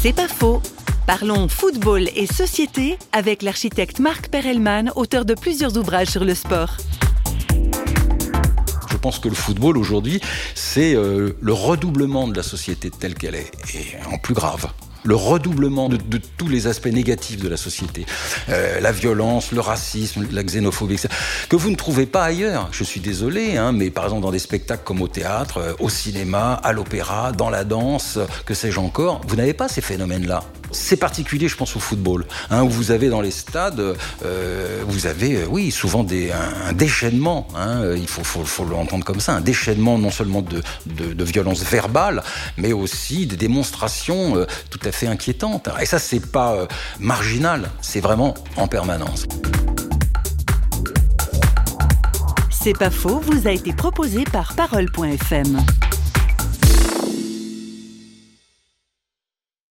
C'est pas faux. Parlons football et société avec l'architecte Marc Perelman, auteur de plusieurs ouvrages sur le sport. Je pense que le football aujourd'hui, c'est euh, le redoublement de la société telle qu'elle est, et en plus grave le redoublement de, tous les aspects négatifs de la société. Euh, la violence, le racisme, la xénophobie, etc. Que vous ne trouvez pas ailleurs. Je suis désolé, hein, mais par exemple dans des spectacles comme au théâtre, euh, au cinéma, à l'opéra, dans la danse, que sais-je encore, vous n'avez pas ces phénomènes-là. C'est particulier, je pense, au football, hein, où vous avez dans les stades, euh, vous avez, euh, oui, souvent des, un, déchaînement, hein, il faut, l'entendre comme ça, un déchaînement non seulement de, de, de violence verbale, mais aussi des démonstrations euh, tout à fait inquiétantes. Et ça, c'est pas euh, marginal, c'est vraiment en permanence. C'est pas faux, vous a été proposé par Parole.fm.